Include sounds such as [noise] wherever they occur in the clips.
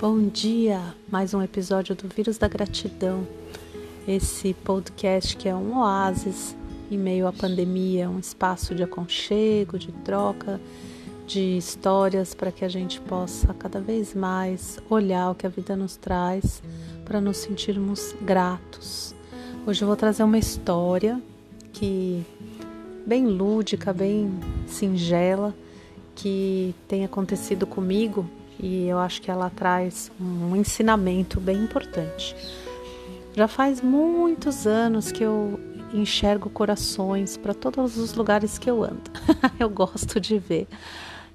Bom dia! Mais um episódio do Vírus da Gratidão. Esse podcast que é um oásis em meio à pandemia, um espaço de aconchego, de troca, de histórias para que a gente possa cada vez mais olhar o que a vida nos traz para nos sentirmos gratos. Hoje eu vou trazer uma história que bem lúdica, bem singela, que tem acontecido comigo e eu acho que ela traz um ensinamento bem importante. Já faz muitos anos que eu enxergo corações para todos os lugares que eu ando. [laughs] eu gosto de ver.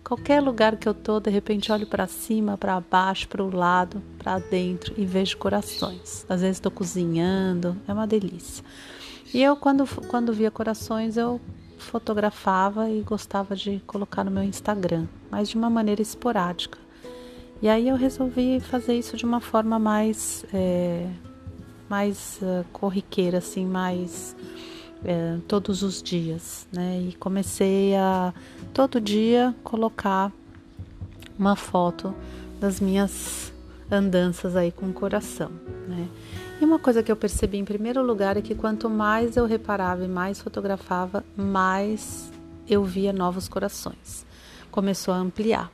Qualquer lugar que eu tô, de repente olho para cima, para baixo, para o lado, para dentro e vejo corações. Às vezes estou cozinhando, é uma delícia. E eu quando quando via corações, eu fotografava e gostava de colocar no meu Instagram, mas de uma maneira esporádica. E aí eu resolvi fazer isso de uma forma mais, é, mais uh, corriqueira, assim, mais é, todos os dias, né? E comecei a todo dia colocar uma foto das minhas andanças aí com o coração, né? E uma coisa que eu percebi em primeiro lugar é que quanto mais eu reparava e mais fotografava, mais eu via novos corações. Começou a ampliar.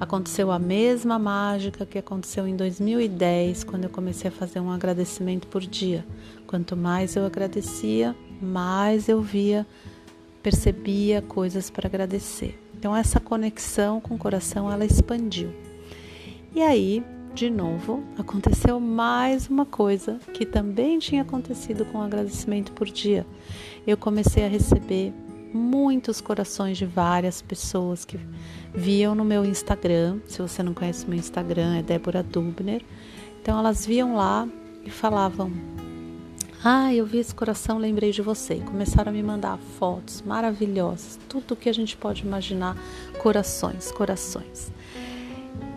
Aconteceu a mesma mágica que aconteceu em 2010, quando eu comecei a fazer um agradecimento por dia. Quanto mais eu agradecia, mais eu via, percebia coisas para agradecer. Então essa conexão com o coração ela expandiu. E aí, de novo, aconteceu mais uma coisa que também tinha acontecido com o agradecimento por dia. Eu comecei a receber muitos corações de várias pessoas que viam no meu Instagram. Se você não conhece meu Instagram, é Débora Dubner. Então elas viam lá e falavam: Ah, eu vi esse coração, lembrei de você. E começaram a me mandar fotos maravilhosas, tudo que a gente pode imaginar, corações, corações.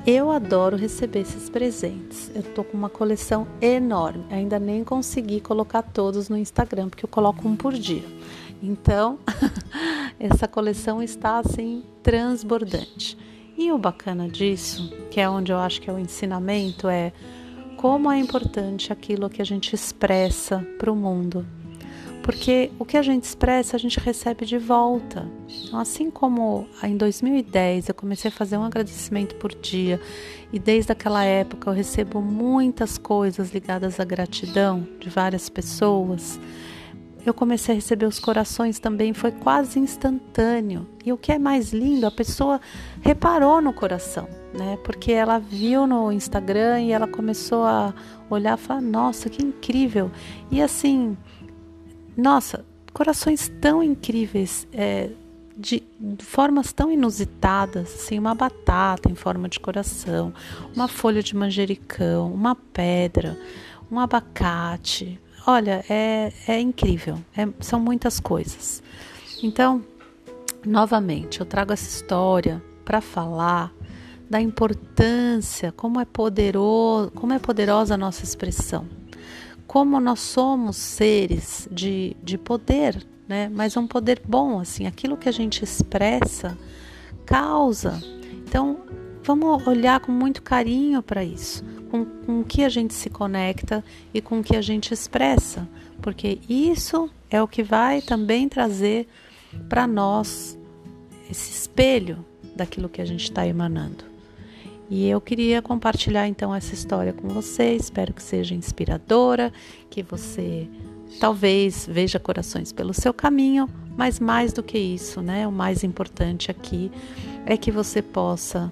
Eu adoro receber esses presentes. Eu tô com uma coleção enorme. Ainda nem consegui colocar todos no Instagram, porque eu coloco um por dia. Então, [laughs] essa coleção está assim transbordante. E o bacana disso, que é onde eu acho que é o ensinamento, é como é importante aquilo que a gente expressa para o mundo. Porque o que a gente expressa, a gente recebe de volta. Então, assim como em 2010 eu comecei a fazer um agradecimento por dia, e desde aquela época eu recebo muitas coisas ligadas à gratidão de várias pessoas eu comecei a receber os corações também, foi quase instantâneo. E o que é mais lindo, a pessoa reparou no coração, né? Porque ela viu no Instagram e ela começou a olhar e falar: nossa, que incrível! E assim, nossa, corações tão incríveis. É, de, formas tão inusitadas, assim, uma batata em forma de coração, uma folha de manjericão, uma pedra, um abacate, Olha, é, é incrível, é, são muitas coisas. Então, novamente, eu trago essa história para falar da importância, como é poderoso, como é poderosa a nossa expressão, como nós somos seres de, de poder, né? Mas um poder bom, assim, aquilo que a gente expressa causa. Então, vamos olhar com muito carinho para isso com, com que a gente se conecta e com que a gente expressa, porque isso é o que vai também trazer para nós esse espelho daquilo que a gente está emanando. E eu queria compartilhar então essa história com você. Espero que seja inspiradora, que você talvez veja corações pelo seu caminho, mas mais do que isso, né? O mais importante aqui é que você possa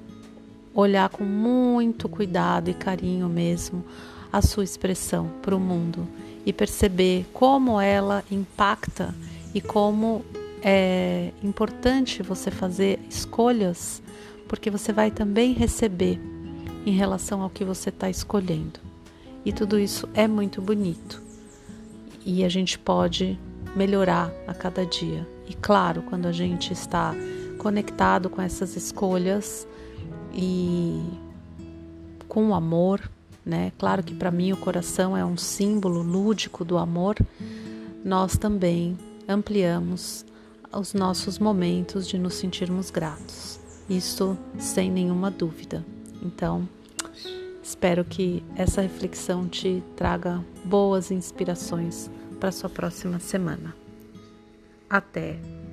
olhar com muito cuidado e carinho mesmo a sua expressão para o mundo e perceber como ela impacta e como é importante você fazer escolhas, porque você vai também receber em relação ao que você está escolhendo. E tudo isso é muito bonito e a gente pode melhorar a cada dia. E claro, quando a gente está conectado com essas escolhas, e com o amor, né? Claro que para mim o coração é um símbolo lúdico do amor. Nós também ampliamos os nossos momentos de nos sentirmos gratos. Isso sem nenhuma dúvida. Então, Espero que essa reflexão te traga boas inspirações para sua próxima semana. Até!